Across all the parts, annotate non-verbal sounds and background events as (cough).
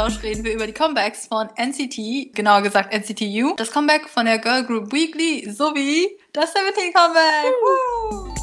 Cape-Plausch reden wir über die Comebacks von NCT, genauer gesagt NCTU, das Comeback von der Girl Group Weekly sowie das 17 Comeback. Woo!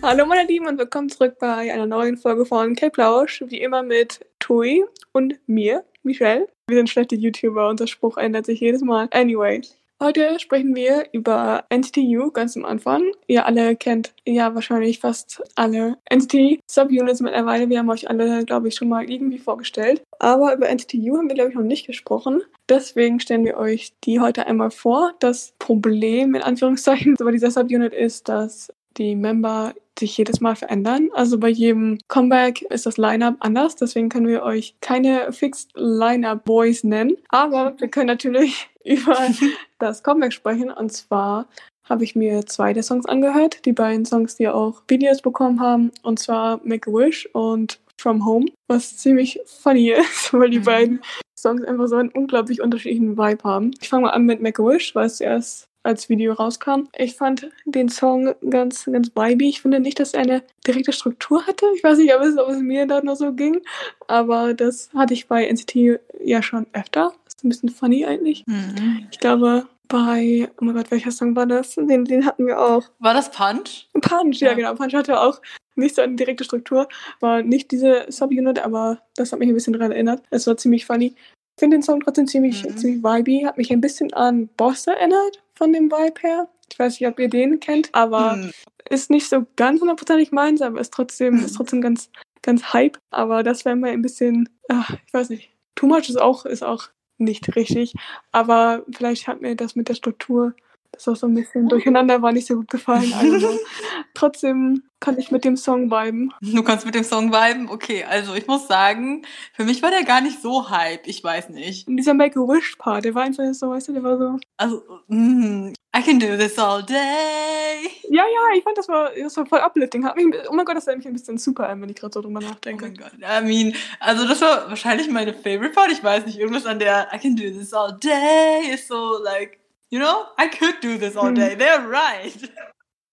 Hallo meine Lieben und willkommen zurück bei einer neuen Folge von K-Plausch, wie immer mit Tui und mir, Michelle. Wir sind schlechte YouTuber und der Spruch ändert sich jedes Mal. Anyway, heute sprechen wir über NCTU ganz am Anfang. Ihr alle kennt ja wahrscheinlich fast alle NCT-Subunits mittlerweile. Wir haben euch alle, glaube ich, schon mal irgendwie vorgestellt. Aber über NCTU haben wir, glaube ich, noch nicht gesprochen. Deswegen stellen wir euch die heute einmal vor. Das Problem in Anführungszeichen (laughs) bei dieser Subunit ist, dass die Member sich jedes Mal verändern. Also bei jedem Comeback ist das Lineup anders. Deswegen können wir euch keine Fixed Lineup Boys nennen. Aber wir können natürlich über (laughs) das Comeback sprechen. Und zwar habe ich mir zwei der Songs angehört. Die beiden Songs, die auch Videos bekommen haben. Und zwar Make a Wish und From Home. Was ziemlich funny ist, (laughs) weil die mhm. beiden Songs einfach so einen unglaublich unterschiedlichen Vibe haben. Ich fange mal an mit Make a Wish, weil es zuerst als Video rauskam. Ich fand den Song ganz, ganz vibey. Ich finde nicht, dass er eine direkte Struktur hatte. Ich weiß nicht, ob es, ob es mir da noch so ging, aber das hatte ich bei NCT ja schon öfter. Ist ein bisschen funny eigentlich. Mhm. Ich glaube, bei, oh mein Gott, welcher Song war das? Den, den hatten wir auch. War das Punch? Punch, ja, ja genau. Punch hatte auch nicht so eine direkte Struktur. War nicht diese Subunit, aber das hat mich ein bisschen daran erinnert. Es war ziemlich funny. Ich finde den Song trotzdem ziemlich, mhm. ziemlich vibey. Hat mich ein bisschen an Boss erinnert, von dem Vibe her. Ich weiß nicht, ob ihr den kennt, aber mhm. ist nicht so ganz hundertprozentig meins, aber ist trotzdem, mhm. ist trotzdem ganz, ganz hype. Aber das wäre mal ein bisschen, ach, ich weiß nicht. Too much ist auch, ist auch nicht richtig. Aber vielleicht hat mir das mit der Struktur das war so ein bisschen durcheinander, war nicht so gut gefallen. Also (laughs) trotzdem kann ich mit dem Song viben. Du kannst mit dem Song viben? Okay, also ich muss sagen, für mich war der gar nicht so hype. Ich weiß nicht. Und dieser Make-A-Wish-Part, der war einfach so, weißt du, der war so... Also, mm, I can do this all day. Ja, ja, ich fand, das war, das war voll uplifting. Hat mich, oh mein Gott, das war mich ein bisschen super an, wenn ich gerade so drüber nachdenke. Oh mein Gott, I mean, also das war wahrscheinlich meine favorite Part. Ich weiß nicht, irgendwas an der I can do this all day ist so, like, You know, I could do this all day. They're right.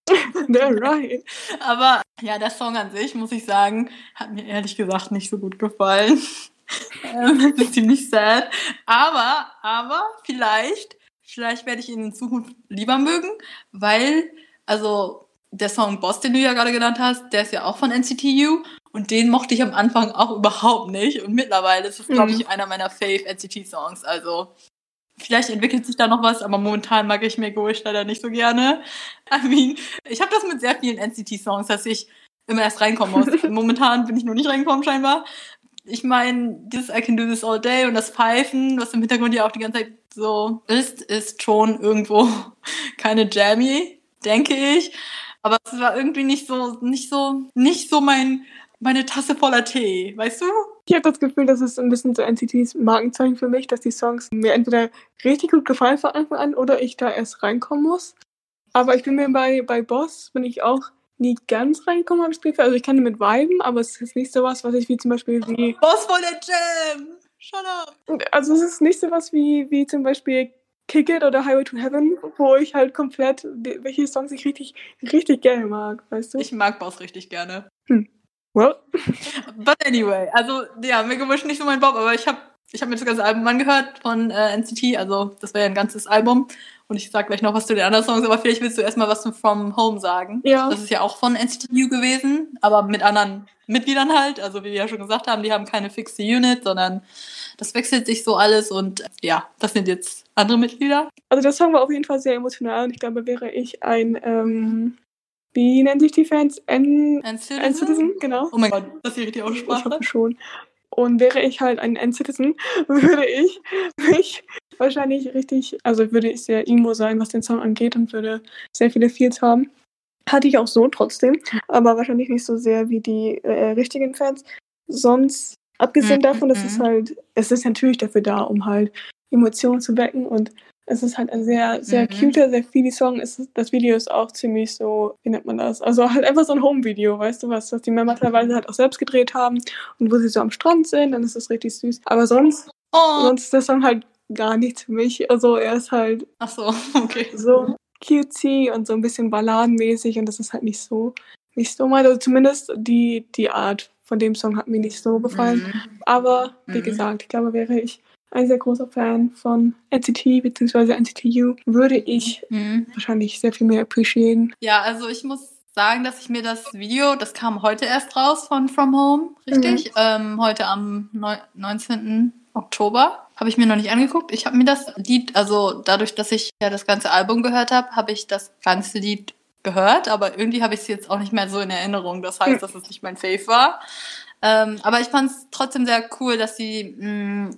(laughs) They're right. Aber ja, der Song an sich, muss ich sagen, hat mir ehrlich gesagt nicht so gut gefallen. (laughs) ähm, ist ziemlich sad. Aber, aber vielleicht, vielleicht werde ich ihn in Zukunft lieber mögen, weil, also der Song Boss, den du ja gerade genannt hast, der ist ja auch von NCTU und den mochte ich am Anfang auch überhaupt nicht. Und mittlerweile ist es, glaube mhm. ich, einer meiner Fave NCT-Songs. Also Vielleicht entwickelt sich da noch was, aber momentan mag ich Wish leider nicht so gerne. I mean, ich habe das mit sehr vielen NCT-Songs, dass ich immer erst reinkommen muss. (laughs) momentan bin ich noch nicht reingekommen scheinbar. Ich meine, dieses I Can Do This All Day und das Pfeifen, was im Hintergrund ja auch die ganze Zeit so ist, ist schon irgendwo (laughs) keine Jammy, denke ich. Aber es war irgendwie nicht so, nicht so, nicht so mein, meine Tasse voller Tee, weißt du? Ich habe das Gefühl, das ist ein bisschen so NCTs Markenzeichen für mich, dass die Songs mir entweder richtig gut gefallen von Anfang an oder ich da erst reinkommen muss. Aber ich bin mir bei, bei Boss, bin ich auch nie ganz reingekommen, habe ich Gefühl. Also ich kann damit viben, aber es ist nicht sowas, was ich wie zum Beispiel wie... Boss voll der Jam! Shut up! Also es ist nicht sowas wie, wie zum Beispiel Kick It oder Highway to Heaven, wo ich halt komplett, welche Songs ich richtig, richtig gerne mag, weißt du? Ich mag Boss richtig gerne. Hm. Well. (laughs) But anyway, also ja, Mega Wish nicht so mein Bob, aber ich habe ich hab mir das ganze Album angehört von äh, NCT, also das wäre ja ein ganzes Album. Und ich sag gleich noch was zu den anderen Songs, aber vielleicht willst du erstmal was zu From Home sagen. Ja. Das ist ja auch von NCTU gewesen, aber mit anderen Mitgliedern halt. Also wie wir ja schon gesagt haben, die haben keine fixe Unit, sondern das wechselt sich so alles und ja, das sind jetzt andere Mitglieder. Also der Song war auf jeden Fall sehr emotional und ich glaube, wäre ich ein ähm, wie nennen sich die Fans? N N-Citizen? N-Citizen, genau. Oh mein Gott, das ist die richtige Aussprache? Ich hoffe schon. Und wäre ich halt ein N-Citizen, (laughs) würde ich mich wahrscheinlich richtig, also würde ich sehr emo sein, was den Song angeht und würde sehr viele Feels haben. Hatte ich auch so trotzdem, aber wahrscheinlich nicht so sehr wie die äh, richtigen Fans. Sonst, abgesehen mhm. davon, dass es mhm. halt, es ist natürlich dafür da, um halt Emotionen zu wecken und es ist halt ein sehr, sehr mhm. cuter, sehr viele Song. Es das Video ist auch ziemlich so, wie nennt man das? Also halt einfach so ein Home-Video, weißt du was, was die Männer teilweise halt auch selbst gedreht haben und wo sie so am Strand sind, dann ist das richtig süß. Aber sonst, oh. sonst ist der Song halt gar nichts für mich. Also er ist halt. Ach so, (laughs) okay. So cutesy und so ein bisschen balladenmäßig und das ist halt nicht so nicht so meins. Also zumindest die, die Art von dem Song hat mir nicht so gefallen. Mhm. Aber wie Mhm. gesagt, ich glaube, wäre ich ein sehr großer Fan von NCT bzw. NCTU, würde ich Mhm. wahrscheinlich sehr viel mehr appreciaten. Ja, also ich muss sagen, dass ich mir das Video, das kam heute erst raus von From Home, richtig? Ähm, heute am neu- 19. Oktober. Habe ich mir noch nicht angeguckt. Ich habe mir das Lied, also dadurch, dass ich ja das ganze Album gehört habe, habe ich das ganze Lied gehört, aber irgendwie habe ich es jetzt auch nicht mehr so in Erinnerung. Das heißt, dass es nicht mein Fave war. Ähm, aber ich fand es trotzdem sehr cool, dass sie mh,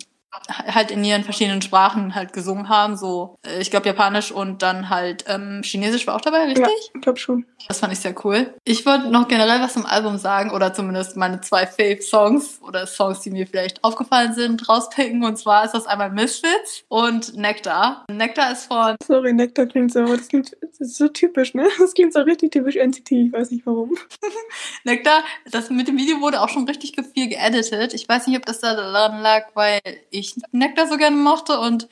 halt in ihren verschiedenen Sprachen halt gesungen haben. So, äh, ich glaube Japanisch und dann halt ähm, Chinesisch war auch dabei, richtig? Ich glaube schon. Das fand ich sehr cool. Ich wollte noch generell was zum Album sagen oder zumindest meine zwei Fave-Songs oder Songs, die mir vielleicht aufgefallen sind, rauspicken. Und zwar ist das einmal Misfits und Nectar. Nectar ist von, Sorry, Nectar klingt so, das klingt das ist so typisch, ne? Das klingt so richtig typisch NCT, ich weiß nicht warum. (laughs) Nectar, das mit dem Video wurde auch schon richtig viel geeditet. Ich weiß nicht, ob das daran lag, weil ich ich Nektar so gerne mochte und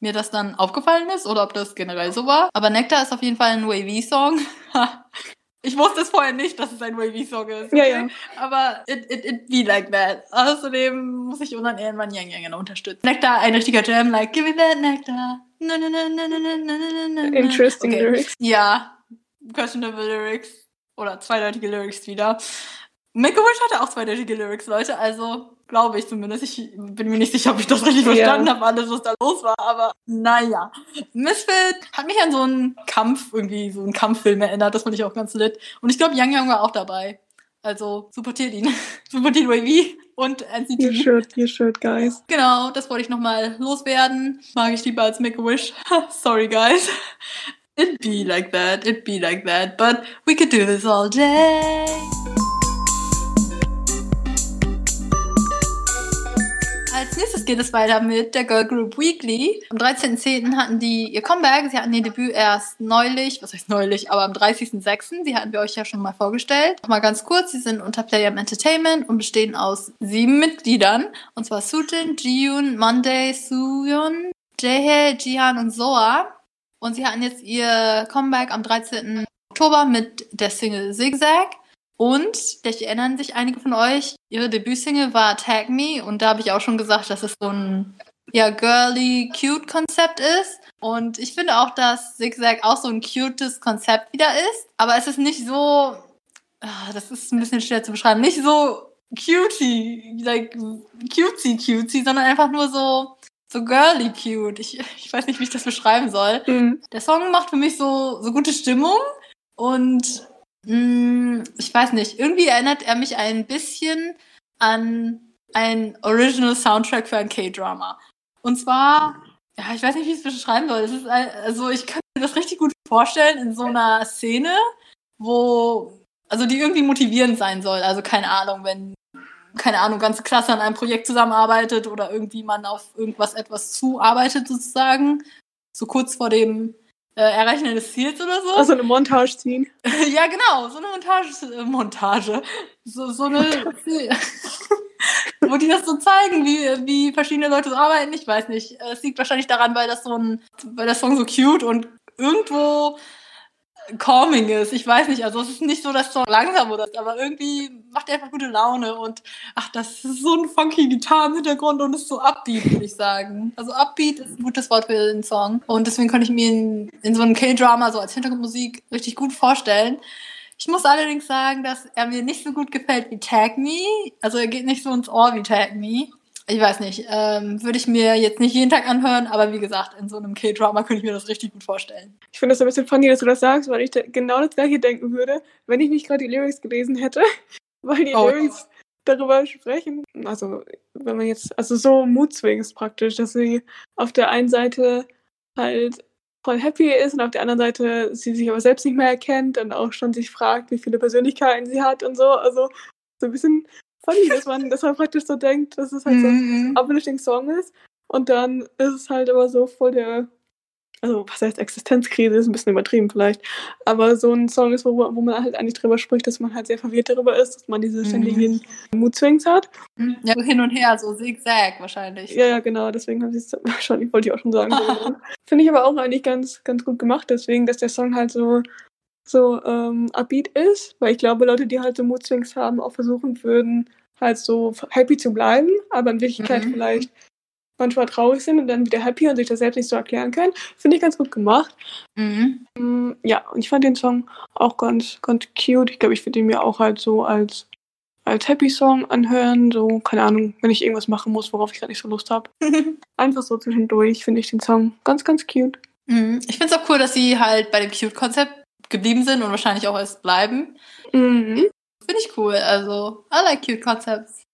mir das dann aufgefallen ist oder ob das generell so war. Aber Nektar ist auf jeden Fall ein Wavy-Song. (laughs) ich wusste es vorher nicht, dass es ein Wavy-Song ist. Okay? Ja, ja. Aber it, it, it be like that. Außerdem muss ich unseren Ehrenmann Yang Yang unterstützen. Nektar, ein richtiger Jam, like, give me that Nektar. Na, na, na, na, na, na, na, na. Interesting okay. Lyrics. Ja, questionable Lyrics. Oder zweideutige Lyrics wieder. Make-A-Wish hatte auch zweideutige Lyrics, Leute. Also, glaube ich zumindest. Ich bin mir nicht sicher, ob ich das richtig Ja. verstanden habe, alles, was da los war. Aber naja. Misfit hat mich an so einen Kampf, irgendwie so einen Kampffilm erinnert. Das fand ich auch ganz lit. Und ich glaube, Yang Yang war auch dabei. Also, supportiert ihn. (laughs) supportiert Wavy und NCT. You should, you should, guys. Genau, das wollte ich nochmal loswerden. Mag ich lieber als Make-A-Wish. (laughs) Sorry, guys. It be like that, it be like that, but we could do this all day. Als nächstes geht es weiter mit der Girl Group Weekly. Am 13.10. hatten die ihr Comeback. Sie hatten ihr Debüt erst neulich, was heißt neulich, aber am 30.06. Sie hatten wir euch ja schon mal vorgestellt. Noch mal ganz kurz, sie sind unter Playam Entertainment und bestehen aus sieben Mitgliedern. Und zwar Sujin, Jiyoon, Monday, Suyeon, Jaehae, Jihan und Soa. Und sie hatten jetzt ihr Comeback am 13. Oktober mit der Single Zigzag. Und, vielleicht erinnern sich einige von euch, ihre Debütsingle war Tag Me und da habe ich auch schon gesagt, dass es so ein ja, girly, cute Konzept ist. Und ich finde auch, dass Zigzag auch so ein cutes Konzept wieder ist. Aber es ist nicht so, ah, das ist ein bisschen schwer zu beschreiben, nicht so cutie, like cutesy cutesy, sondern einfach nur so, so girly cute. Ich, ich weiß nicht, wie ich das beschreiben soll. Mhm. Der Song macht für mich so, so gute Stimmung und ich weiß nicht, irgendwie erinnert er mich ein bisschen an ein Original Soundtrack für ein K-Drama. Und zwar, ja, ich weiß nicht, wie ich es beschreiben soll. Ein, also ich kann mir das richtig gut vorstellen in so einer Szene, wo, also die irgendwie motivierend sein soll. Also keine Ahnung, wenn, keine Ahnung, ganze Klasse an einem Projekt zusammenarbeitet oder irgendwie man auf irgendwas etwas zuarbeitet sozusagen. So kurz vor dem äh, Erreichen eines Ziels oder so. Also eine Montage ziehen. (laughs) ja, genau, so eine Montage, äh, Montage. So, so eine, (laughs) wo die das so zeigen, wie, wie verschiedene Leute so arbeiten. Ich weiß nicht. Es liegt wahrscheinlich daran, weil das so ein, weil der Song so cute und irgendwo calming ist. Ich weiß nicht, also es ist nicht so, dass Song langsam oder so, aber irgendwie macht er einfach gute Laune und ach, das ist so ein funky Gitarre im Hintergrund und ist so upbeat, würde ich sagen. Also upbeat ist ein gutes Wort für den Song und deswegen könnte ich mir in, in so einem K-Drama so als Hintergrundmusik richtig gut vorstellen. Ich muss allerdings sagen, dass er mir nicht so gut gefällt wie Tag Me. Also er geht nicht so ins Ohr wie Tag Me. Ich weiß nicht, ähm, würde ich mir jetzt nicht jeden Tag anhören, aber wie gesagt, in so einem K-Drama könnte ich mir das richtig gut vorstellen. Ich finde das ein bisschen funny, dass du das sagst, weil ich da genau das gleiche denken würde, wenn ich nicht gerade die Lyrics gelesen hätte. (laughs) Weil die Oh. Lyrics darüber sprechen. Also, wenn man jetzt, also so Mood Swings praktisch, dass sie auf der einen Seite halt voll happy ist und auf der anderen Seite sie sich aber selbst nicht mehr erkennt und auch schon sich fragt, wie viele Persönlichkeiten sie hat und so. Also so ein bisschen funny, dass man, dass man praktisch so denkt, dass es halt so ein Mhm. uplifting Song ist. Und dann ist es halt aber so voll der, also was heißt Existenzkrise, ist ein bisschen übertrieben vielleicht, aber so ein Song ist, wo, wo man halt eigentlich drüber spricht, dass man halt sehr verwirrt darüber ist, dass man diese Mhm. ständigen Mood-Swings hat. Ja, so hin und her, so zigzag wahrscheinlich. Ja, ja, genau, deswegen habe ich es (laughs) wahrscheinlich, wollte ich auch schon sagen. (laughs) Finde ich aber auch eigentlich ganz, ganz gut gemacht, deswegen, dass der Song halt so so ähm, upbeat ist, weil ich glaube, Leute, die halt so Moodswings haben, auch versuchen würden, halt so happy zu bleiben, aber in Wirklichkeit Mhm. vielleicht manchmal traurig sind und dann wieder happy und sich das selbst nicht so erklären können. Finde ich ganz gut gemacht. Mhm. Mm, Ja, und ich fand den Song auch ganz, ganz cute. Ich glaube, ich würde ihn mir auch halt so als, als Happy-Song anhören. So, keine Ahnung, wenn ich irgendwas machen muss, worauf ich gerade nicht so Lust habe. (laughs) Einfach so zwischendurch finde ich den Song ganz, ganz cute. Mhm. Ich finde es auch cool, dass sie halt bei dem Cute-Konzept geblieben sind und wahrscheinlich auch erst bleiben. Mhm. Finde ich cool. Also, I like cute concepts.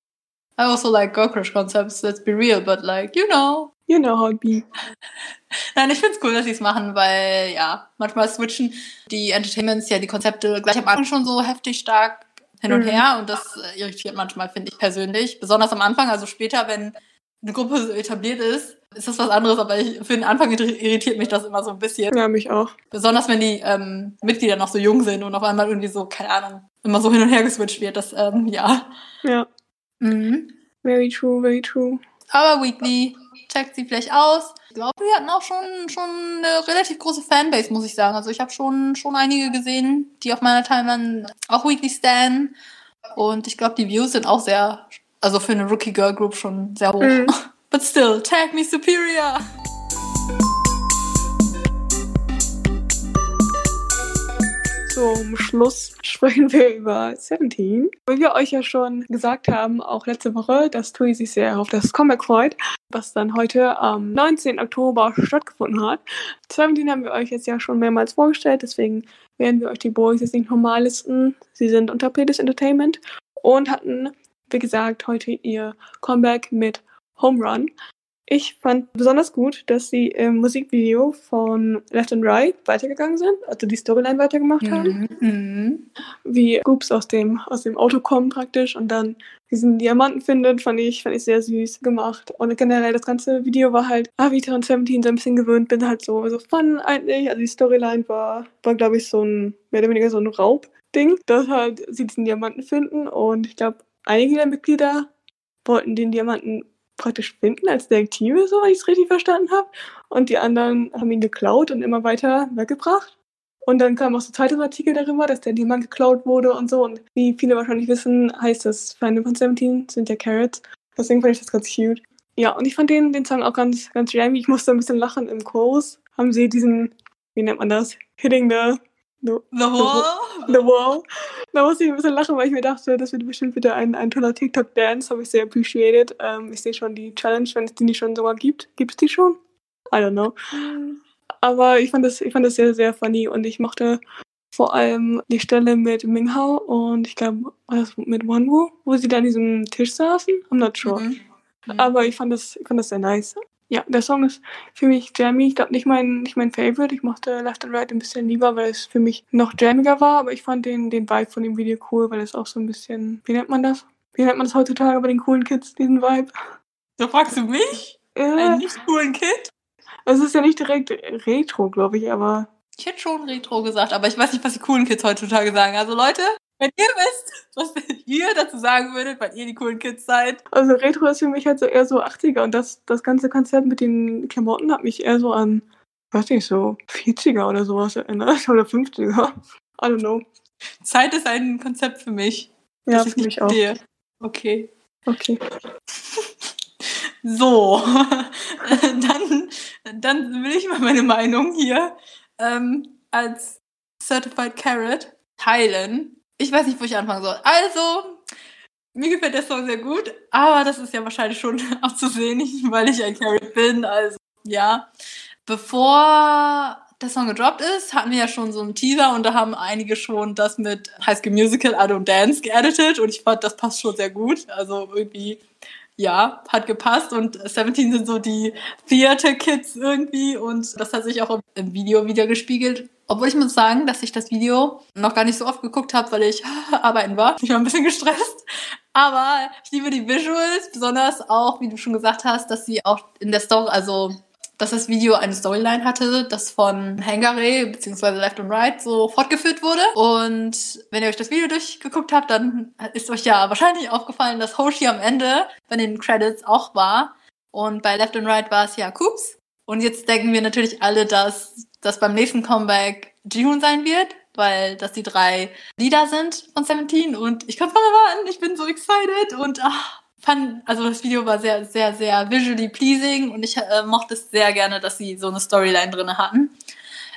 I also like Girl Crush concepts, let's be real, but like, you know. You know how it be. (laughs) Nein, ich finde es cool, dass sie es machen, weil ja, manchmal switchen die Entertainments ja die Konzepte gleich am Anfang schon so heftig stark hin und Mhm. her und das irritiert manchmal, finde ich persönlich. Besonders am Anfang, also später, wenn eine Gruppe so etabliert ist, ist das was anderes, aber ich, für den Anfang irri- irritiert mich das immer so ein bisschen. Ja, mich auch. Besonders wenn die ähm, Mitglieder noch so jung sind und auf einmal irgendwie so, keine Ahnung, immer so hin und her geswitcht wird. Das, ähm, ja. Ja, Mhm. very true, very true. Aber Weekly checkt sie vielleicht aus. Ich glaube, wir hatten auch schon, schon eine relativ große Fanbase, muss ich sagen. Also ich habe schon, schon einige gesehen, die auf meiner Timeline auch Weekly stan. Und ich glaube, die Views sind auch sehr, also für eine Rookie Girl Group schon sehr hoch. Mhm. (laughs) But still, tag me superior. Zum Schluss sprechen wir über Seventeen. Weil wir euch ja schon gesagt haben, auch letzte Woche, dass Tui sich sehr auf das Comeback freut, was dann heute am 19. Oktober stattgefunden hat. Seventeen haben wir euch jetzt ja schon mehrmals vorgestellt, deswegen werden wir euch die Boys jetzt nicht nochmal listen. Sie sind unter Playlist Entertainment und hatten, wie gesagt, heute ihr Comeback mit Home Run. Ich fand besonders gut, dass sie im Musikvideo von Left and Right weitergegangen sind, also die Storyline weitergemacht haben Mhm. Mhm. wie Goops aus dem, aus dem Auto kommen praktisch und dann diesen Diamanten findet, fand ich, fand ich sehr süß gemacht. Und generell das ganze Video war halt, ah, wie ich daran 17 so ein bisschen gewöhnt bin, halt so, so fun eigentlich. Also die Storyline war, war glaube ich, so ein, mehr oder weniger so ein Raubding, dass halt sie diesen Diamanten finden und ich glaube, einige der Mitglieder wollten den Diamanten praktisch finden als Detektive, so, wenn ich es richtig verstanden habe. Und die anderen haben ihn geklaut und immer weiter weggebracht. Und dann kam auch so Zeitungsartikel darüber, dass der Diamant geklaut wurde und so. Und wie viele wahrscheinlich wissen, heißt das Feinde von 17 sind ja Carrots. Deswegen fand ich das ganz cute. Ja, und ich fand den, den Song auch ganz, ganz jammy. Ich musste ein bisschen lachen im Chorus. Haben sie diesen, wie nennt man das? Hitting the, the, The Wall. the wall. Da musste ich ein bisschen lachen, weil ich mir dachte, das wird bestimmt wieder ein, ein toller TikTok-Dance. Habe ich sehr appreciated. Ähm, ich sehe schon die Challenge, wenn es die nicht schon sogar gibt. Gibt es die schon? I don't know. Aber ich fand das, ich fand das sehr, sehr funny und ich mochte vor allem die Stelle mit Minghao und ich glaube, war das mit Wanwu, wo sie da an diesem Tisch saßen? I'm not sure. Mhm. Mhm. Aber ich fand das, ich fand das sehr nice. Ja, der Song ist für mich jammy. Ich glaube nicht mein, nicht mein Favorite. Ich mochte Left and Right ein bisschen lieber, weil es für mich noch jammiger war. Aber ich fand den, den Vibe von dem Video cool, weil es auch so ein bisschen, wie nennt man das? Wie nennt man das heutzutage bei den coolen Kids, diesen Vibe? So fragst du mich? Äh, Einen nicht coolen Kid? es ist ja nicht direkt Retro, glaube ich, aber Ich hätte schon Retro gesagt, aber ich weiß nicht, was die coolen Kids heutzutage sagen. Also Leute, wenn ihr wisst, was ihr dazu sagen würdet, weil ihr die coolen Kids seid. Also Retro ist für mich halt so eher so 80er und das, das ganze Konzept mit den Klamotten hat mich eher so an, weiß nicht, so 40er oder sowas erinnert. Oder 50er. I don't know. Zeit ist ein Konzept für mich. Ja, für mich auch. verstehe. Okay. Okay. (laughs) So, (laughs) dann, dann will ich mal meine Meinung hier ähm, als Certified Carrot teilen. Ich weiß nicht, wo ich anfangen soll. Also, mir gefällt der Song sehr gut, aber das ist ja wahrscheinlich schon (laughs) auch zu sehen, nicht, weil ich ein Carrot bin. Also, ja. Bevor der Song gedroppt ist, hatten wir ja schon so einen Teaser und da haben einige schon das mit High School Musical I Don't Dance geeditet und ich fand, das passt schon sehr gut. Also irgendwie, ja, hat gepasst und 17 sind so die Theater Kids irgendwie und das hat sich auch im Video wieder gespiegelt. Obwohl ich muss sagen, dass ich das Video noch gar nicht so oft geguckt habe, weil ich (laughs) arbeiten war. Ich war ein bisschen gestresst. Aber ich liebe die Visuals, besonders auch, wie du schon gesagt hast, dass sie auch in der Story, also dass das Video eine Storyline hatte, das von Hangare bzw. Left and Right so fortgeführt wurde. Und wenn ihr euch das Video durchgeguckt habt, dann ist euch ja wahrscheinlich aufgefallen, dass Hoshi am Ende bei den Credits auch war. Und bei Left and Right war es ja Coops. Und jetzt denken wir natürlich alle, dass das beim nächsten Comeback Jihoon sein wird. weil das die drei Lieder sind von Seventeen und ich kann es kaum erwarten. Ich bin so excited und ach, fand, also das Video war sehr, sehr, sehr visually pleasing und ich äh, mochte es sehr gerne, dass sie so eine Storyline drin hatten.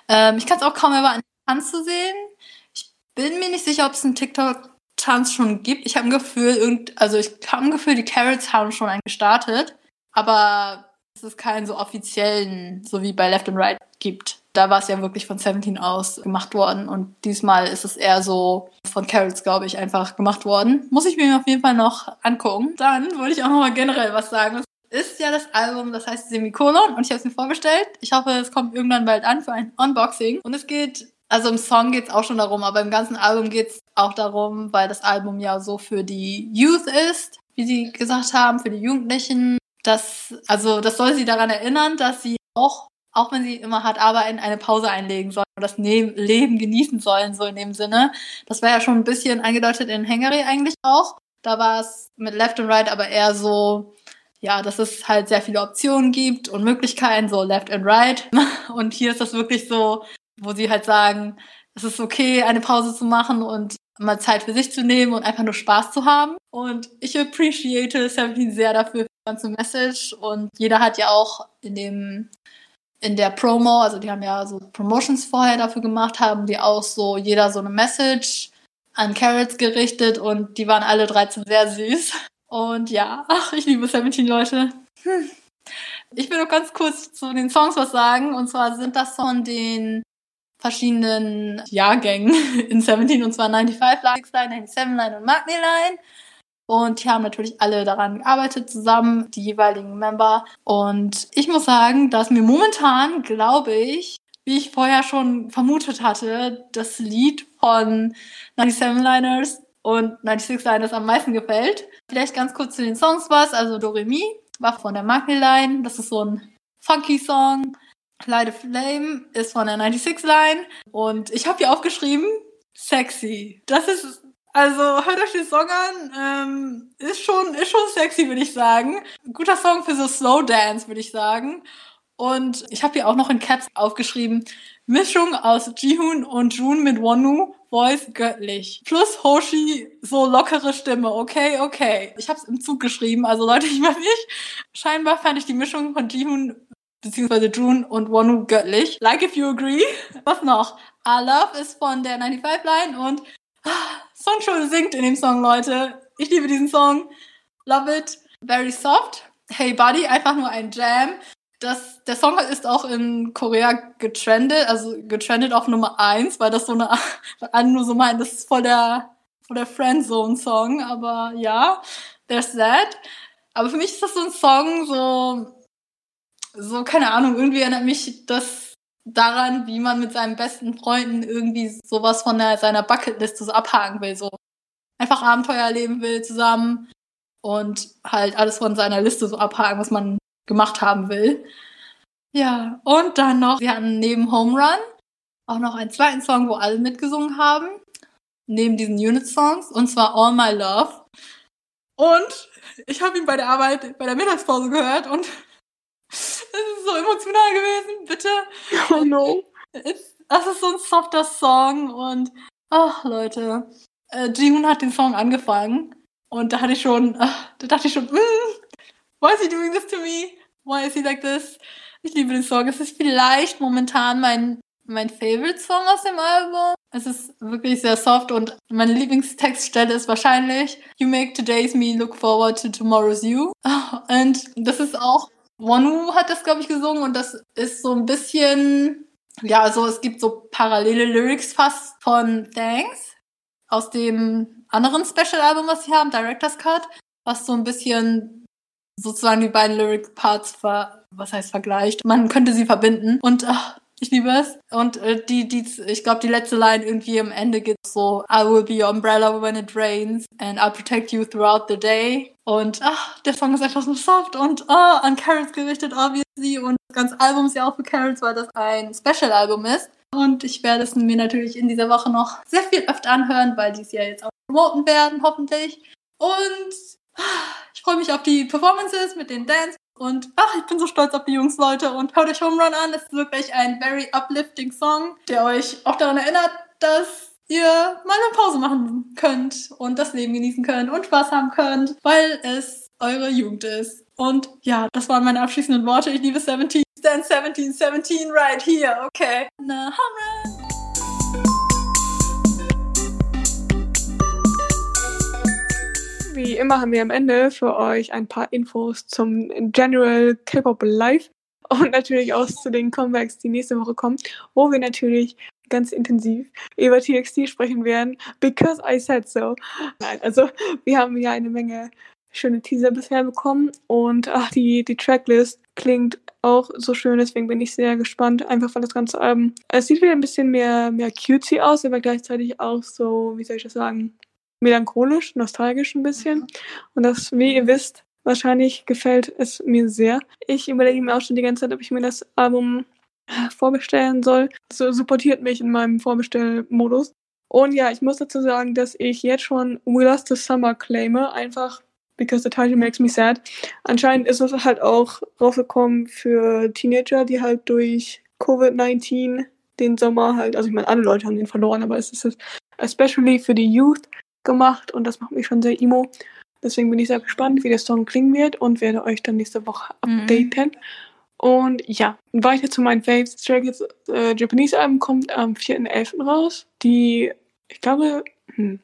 Ähm, ich kann es auch kaum erwarten, anzusehen. Ich bin mir nicht sicher, ob es einen TikTok-Tanz schon gibt. Ich habe ein Gefühl, irgend, also ich habe ein Gefühl, die Carrots haben schon einen gestartet, aber es ist keinen so offiziellen, so wie bei Left and Right gibt. Da war es ja wirklich von 17 aus gemacht worden und diesmal ist es eher so von Carrots, glaube ich, einfach gemacht worden. Muss ich mir auf jeden Fall noch angucken. Dann wollte ich auch noch mal generell was sagen. Es ist ja das Album, das heißt Semikolon und ich habe es mir vorgestellt. Ich hoffe, es kommt irgendwann bald an für ein Unboxing. Und es geht, also im Song geht es auch schon darum, aber im ganzen Album geht es auch darum, weil das Album ja so für die Youth ist, wie sie gesagt haben, für die Jugendlichen. Das, also das soll sie daran erinnern, dass sie auch auch wenn sie immer hart arbeiten, eine Pause einlegen sollen und das Leben genießen sollen, so in dem Sinne. Das war ja schon ein bisschen angedeutet in Hungary eigentlich auch. Da war es mit Left and Right aber eher so, ja, dass es halt sehr viele Optionen gibt und Möglichkeiten, so Left and Right. (laughs) Und hier ist das wirklich so, wo sie halt sagen, es ist okay, eine Pause zu machen und mal Zeit für sich zu nehmen und einfach nur Spaß zu haben. Und ich appreciate Seventeen sehr dafür, für die ganze Message. Und jeder hat ja auch in dem in der Promo, also die haben ja so Promotions vorher dafür gemacht, haben die auch so jeder so eine Message an Carrots gerichtet und die waren alle 13 sehr süß. Und ja, ach, ich liebe 17 Leute. Hm. Ich will noch ganz kurz zu den Songs was sagen. Und zwar sind das von den verschiedenen Jahrgängen in 17 und zwar 95 Line, 6 Line, 97 Line und Magni Line. Und die haben natürlich alle daran gearbeitet zusammen, die jeweiligen Member. Und ich muss sagen, dass mir momentan, glaube ich, wie ich vorher schon vermutet hatte, das Lied von 97 Liners und 96 Liners am meisten gefällt. Vielleicht ganz kurz zu den Songs was. Also Doremi war von der Magni Line. Das ist so ein funky Song. Light a Flame ist von der 96 Line. Und ich habe hier aufgeschrieben, sexy. Das ist also hört euch den Song an. Ähm, ist schon, ist schon sexy, würde ich sagen. guter Song für so Slow Dance, würde ich sagen. Und ich habe hier auch noch in Caps aufgeschrieben, Mischung aus Jihoon und June mit Wonu, Voice göttlich. Plus Hoshi, so lockere Stimme, okay, okay. Ich habe es im Zug geschrieben, also Leute, (laughs) ich weiß nicht. Scheinbar fand ich die Mischung von Jihoon beziehungsweise June und Wonu göttlich. Like if you agree. Was noch? I Love ist von der 95 Line und Songschule singt in dem Song, Leute. Ich liebe diesen Song. Love it. Very soft. Hey Buddy, einfach nur ein Jam. Das, der Song ist auch in Korea getrendet, also getrendet auf Nummer 1, weil das so eine, (laughs) alle nur so meinen, das ist voll der, voll der Friendzone-Song, aber ja, there's that. Aber für mich ist das so ein Song, so, so, keine Ahnung, irgendwie erinnert mich das daran, wie man mit seinen besten Freunden irgendwie sowas von der, seiner Bucketliste so abhaken will. So einfach Abenteuer erleben will zusammen und halt alles von seiner Liste so abhaken, was man gemacht haben will. Ja, und dann noch, wir hatten neben Home Run auch noch einen zweiten Song, wo alle mitgesungen haben. Neben diesen Unit-Songs, und zwar All My Love. Und ich habe ihn bei der Arbeit, bei der Mittagspause gehört und ist so emotional gewesen, bitte. (laughs) Oh no. Das ist so ein softer Song und ach Leute, äh, Jihoon hat den Song angefangen und da hatte ich schon, ach, da dachte ich schon, mm, why is he doing this to me? Why is he like this? Ich liebe den Song. Es ist vielleicht momentan mein mein Favorite Song aus dem Album. Es ist wirklich sehr soft und meine Lieblingstextstelle ist wahrscheinlich You make today's me look forward to tomorrow's you. (laughs) Und das ist auch Wonu hat das, glaube ich, gesungen und das ist so ein bisschen, ja, also es gibt so parallele Lyrics fast von Thanks aus dem anderen Special-Album, was sie haben, Director's Cut, was so ein bisschen sozusagen die beiden Lyric-Parts was heißt vergleicht. Man könnte sie verbinden und ach, ich liebe es. Und äh, die, die, ich glaube, die letzte Line irgendwie am Ende geht so, I will be your umbrella when it rains and I'll protect you throughout the day. Und ach, der Song ist einfach so soft und oh, an Carrots gerichtet, obviously. Und das ganze Album ist ja auch für Carrots, weil das ein Special-Album ist. Und ich werde es mir natürlich in dieser Woche noch sehr viel öfter anhören, weil die es ja jetzt auch promoten werden, hoffentlich. Und ah, ich freue mich auf die Performances mit den Dance und ach, ich bin so stolz auf die Jungs, Leute. Und hört euch Home Run an. Es ist wirklich ein very uplifting Song, der euch auch daran erinnert, dass ihr mal eine Pause machen könnt und das Leben genießen könnt und Spaß haben könnt, weil es eure Jugend ist. Und ja, das waren meine abschließenden Worte. Ich liebe 17. Stand 17, 17 right here. Okay. Na, Hammer. Wie immer haben wir am Ende für euch ein paar Infos zum General K-Pop Live und natürlich auch zu den Comebacks, die nächste Woche kommen, wo wir natürlich ganz intensiv über TXT sprechen werden, because I said so. Nein, also wir haben ja eine Menge schöne Teaser bisher bekommen und ach, die, die Tracklist klingt auch so schön, deswegen bin ich sehr gespannt, einfach weil das ganze Album, es sieht wieder ein bisschen mehr, mehr cutesy aus, aber gleichzeitig auch so, wie soll ich das sagen, melancholisch, nostalgisch ein bisschen. Und das, wie ihr wisst, wahrscheinlich gefällt es mir sehr. Ich überlege mir auch schon die ganze Zeit, ob ich mir das Album vorbestellen soll. So supportiert mich in meinem Vorbestellmodus. Und ja, ich muss dazu sagen, dass ich jetzt schon We Lost the Summer claime, einfach because the title makes me sad. Anscheinend ist es halt auch rausgekommen für Teenager, die halt durch Covid-19 den Sommer halt, also ich meine, alle Leute haben den verloren, aber es ist especially für die Youth gemacht und das macht mich schon sehr emo. Deswegen bin ich sehr gespannt, wie der Song klingen wird und werde euch dann nächste Woche mhm. updaten. Mhm. Und ja, weiter zu meinen Faves. Kids äh, Japanese Album kommt am 4.11. raus. Die, ich glaube, hm,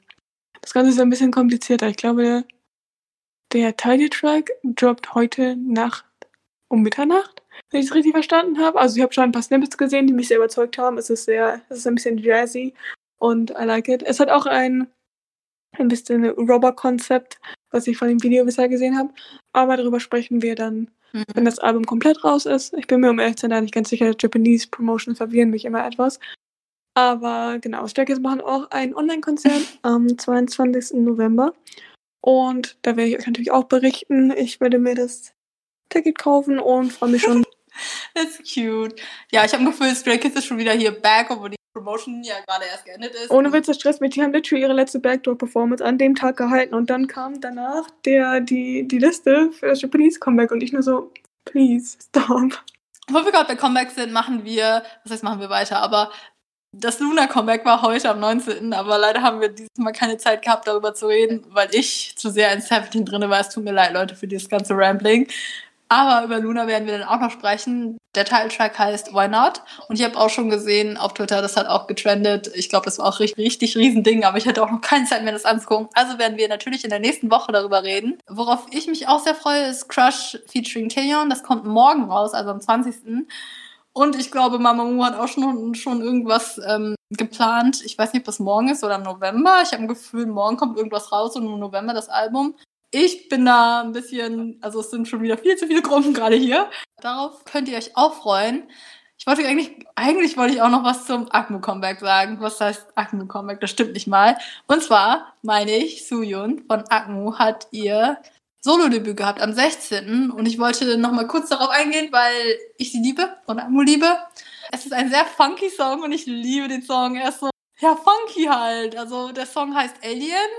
das Ganze ist ein bisschen komplizierter. Ich glaube, der Titeltrack droppt heute Nacht um Mitternacht, wenn ich es richtig verstanden habe. Also ich habe schon ein paar Snippets gesehen, die mich sehr überzeugt haben. Es ist sehr, es ist ein bisschen jazzy und I like it. Es hat auch ein, ein bisschen Robber-Konzept, was ich von dem Video bisher gesehen habe. Aber darüber sprechen wir dann, mhm. wenn das Album komplett raus ist. Ich bin mir um ehrlich zu sein nicht ganz sicher, Japanese Promotions verwirren mich immer etwas. Aber genau, Stray Kids machen auch ein Online-Konzert (laughs) am 22. November. Und da werde ich euch natürlich auch berichten. Ich werde mir das Ticket kaufen und freue mich schon. (laughs) That's cute. Ja, ich habe ein Gefühl, Stray Kids ist schon wieder hier back, obwohl die Promotion ja gerade erst geendet ist. Ohne Witz, das stresst mich. Die haben literally ihre letzte Backdoor-Performance an dem Tag gehalten und dann kam danach der, die, die Liste für das Japanese Comeback und ich nur so, please, stop. Wo wir gerade bei Comebacks sind, machen wir, was heißt machen wir weiter, aber das Luna-Comeback war heute am 19., aber leider haben wir dieses Mal keine Zeit gehabt, darüber zu reden, weil ich zu sehr in 17 drin war. Es tut mir leid, Leute, für dieses ganze Rambling. Aber über Luna werden wir dann auch noch sprechen. Der Titeltrack heißt Why Not? Und ich habe auch schon gesehen auf Twitter, das hat auch getrendet. Ich glaube, das war auch richtig, richtig Riesending, aber ich hatte auch noch keine Zeit mehr, das anzugucken. Also werden wir natürlich in der nächsten Woche darüber reden. Worauf ich mich auch sehr freue, ist Crush featuring Taeyeon. Das kommt morgen raus, also am 20. Und ich glaube, Mamamoo hat auch schon, schon irgendwas ähm, geplant. Ich weiß nicht, ob das morgen ist oder im November. Ich habe ein Gefühl, morgen kommt irgendwas raus und im November das Album. Ich bin da ein bisschen, also es sind schon wieder viel zu viele Gruppen gerade hier. Darauf könnt ihr euch auch freuen. Ich wollte eigentlich, eigentlich wollte ich auch noch was zum Akmu Comeback sagen. Was heißt Akmu Comeback? Das stimmt nicht mal. Und zwar meine ich, Suyun von Akmu hat ihr Solo-Debüt gehabt am 16. Und ich wollte noch mal kurz darauf eingehen, weil ich sie liebe und Amu liebe. Es ist ein sehr funky Song und ich liebe den Song. Er ist so, ja, funky halt. Also der Song heißt Alien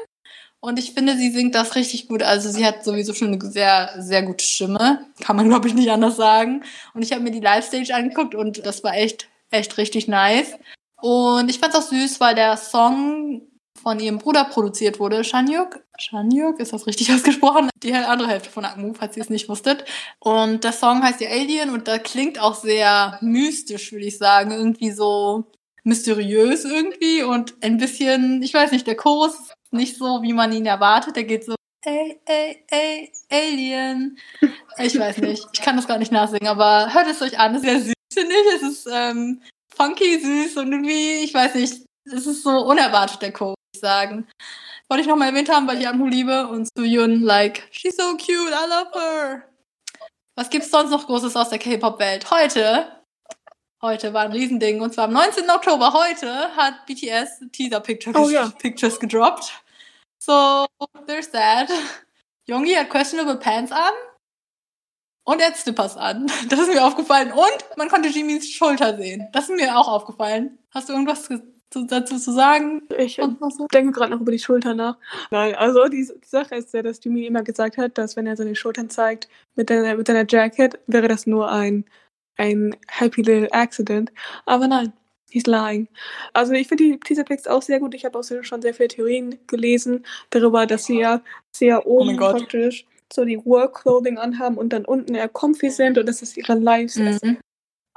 und ich finde, sie singt das richtig gut. Also sie hat sowieso schon eine sehr, sehr gute Stimme. Kann man, glaube ich, nicht anders sagen. Und ich habe mir die Live-Stage angeguckt und das war echt, echt richtig nice. Und ich fand es auch süß, weil der Song von ihrem Bruder produziert wurde, Shanyuk. Shanyuk, ist das richtig (laughs) ausgesprochen? Die andere Hälfte von Akmu, falls ihr es nicht wusstet. Und der Song heißt ja Alien und da klingt auch sehr mystisch, würde ich sagen. Irgendwie so mysteriös irgendwie und ein bisschen, ich weiß nicht, der Chorus nicht so, wie man ihn erwartet. Der geht so, ey, ey, ey, Alien. Ich weiß nicht, ich kann das gar nicht nachsingen, aber hört es euch an. Es ist sehr süß, finde ich. Es ist ähm, funky süß und irgendwie, ich weiß nicht, es ist so unerwartet, der Chorus sagen. Wollte ich nochmal erwähnt haben, weil ich Amu liebe und Suyun, like, she's so cute, I love her. Was gibt's sonst noch Großes aus der K-Pop-Welt? Heute, heute war ein Riesending und zwar am 19. Oktober heute hat BTS Teaser Picture oh, ja. Pictures gedroppt. So, there's that. Jongi hat questionable Pants an und er hat Slippers an. Das ist mir aufgefallen. Und man konnte Jimmys Schulter sehen. Das ist mir auch aufgefallen. Hast du irgendwas dazu zu sagen? Ich so? denke gerade noch über die Schulter nach. Nein, also die, die Sache ist ja, dass Jimmy immer gesagt hat, dass wenn er seine Schultern zeigt mit, der, mit seiner Jacket, wäre das nur ein, ein happy little accident. Aber nein, He's lying. Also ich finde die Teaserpics auch sehr gut. Ich habe auch schon sehr viele Theorien gelesen darüber, dass sie ja sehr Oh oben Gott. praktisch so die Work Clothing anhaben und dann unten eher comfy sind und dass es ihre Lives Mhm.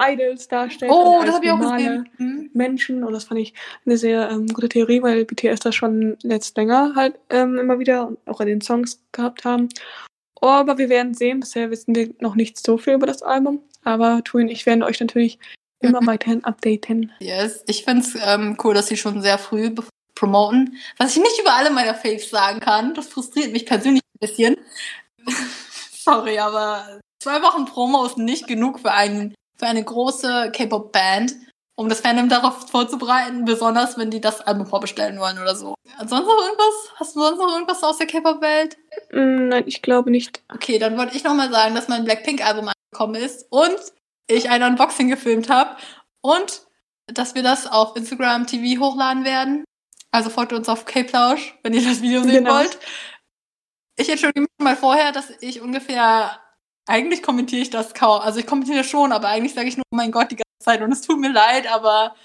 Idols darstellt. Oh, das habe ich auch gesehen. Mhm. Menschen und das fand ich eine sehr ähm, gute Theorie, weil BTS das schon letzt länger halt ähm, immer wieder und auch in den Songs gehabt haben. Aber wir werden sehen. Bisher wissen wir noch nicht so viel über das Album. Aber Tui und ich werden euch natürlich immer (laughs) weiterhin updaten. Yes. Ich finde es ähm, cool, dass sie schon sehr früh promoten. Was ich nicht über alle meiner Faves sagen kann, das frustriert mich persönlich ein bisschen. (laughs) Sorry, aber zwei Wochen Promo ist nicht genug für, einen, für eine große K-Pop-Band, um das Fandom darauf vorzubereiten, besonders wenn die das Album vorbestellen wollen oder so. Sonst noch irgendwas? Hast du sonst noch irgendwas aus der K-Pop-Welt? Nein, ich glaube nicht. Okay, dann wollte ich nochmal sagen, dass mein Blackpink-Album angekommen ist und ich ein Unboxing gefilmt habe und dass wir das auf Instagram TV hochladen werden. Also folgt uns auf K-Plausch, wenn ihr das Video sehen Genau. wollt. Ich entschuldige mich mal vorher, dass ich ungefähr, eigentlich kommentiere ich das kaum, also ich kommentiere schon, aber eigentlich sage ich nur, oh mein Gott, die ganze Zeit und es tut mir leid, aber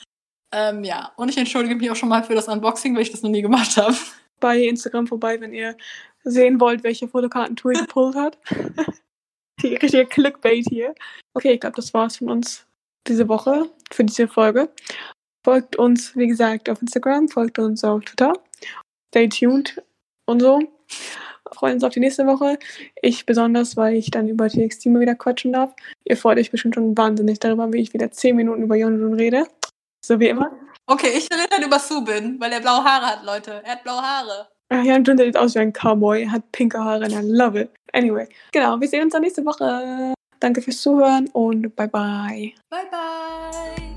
ähm, ja. Und ich entschuldige mich auch schon mal für das Unboxing, weil ich das noch nie gemacht habe. Bei Instagram vorbei, wenn ihr sehen wollt, welche Fotokarten Tui gepullt hat. (laughs) (laughs) die richtige Clickbait hier. Okay, ich glaube, das war's von uns diese Woche für diese Folge. Folgt uns, wie gesagt, auf Instagram, folgt uns auf Twitter. Stay tuned und so. Freuen uns auf die nächste Woche. Ich besonders, weil ich dann über TXT mal wieder quatschen darf. Ihr freut euch bestimmt schon wahnsinnig darüber, wie ich wieder 10 Minuten über Yonjun rede. So wie immer. Okay, ich rede dann über Subin, weil er blaue Haare hat, Leute. Er hat blaue Haare. Ach, Yonjun sieht aus wie ein Cowboy, hat pinke Haare und I love it. Anyway, genau, wir sehen uns dann nächste Woche. Danke fürs Zuhören und bye bye. Bye, bye.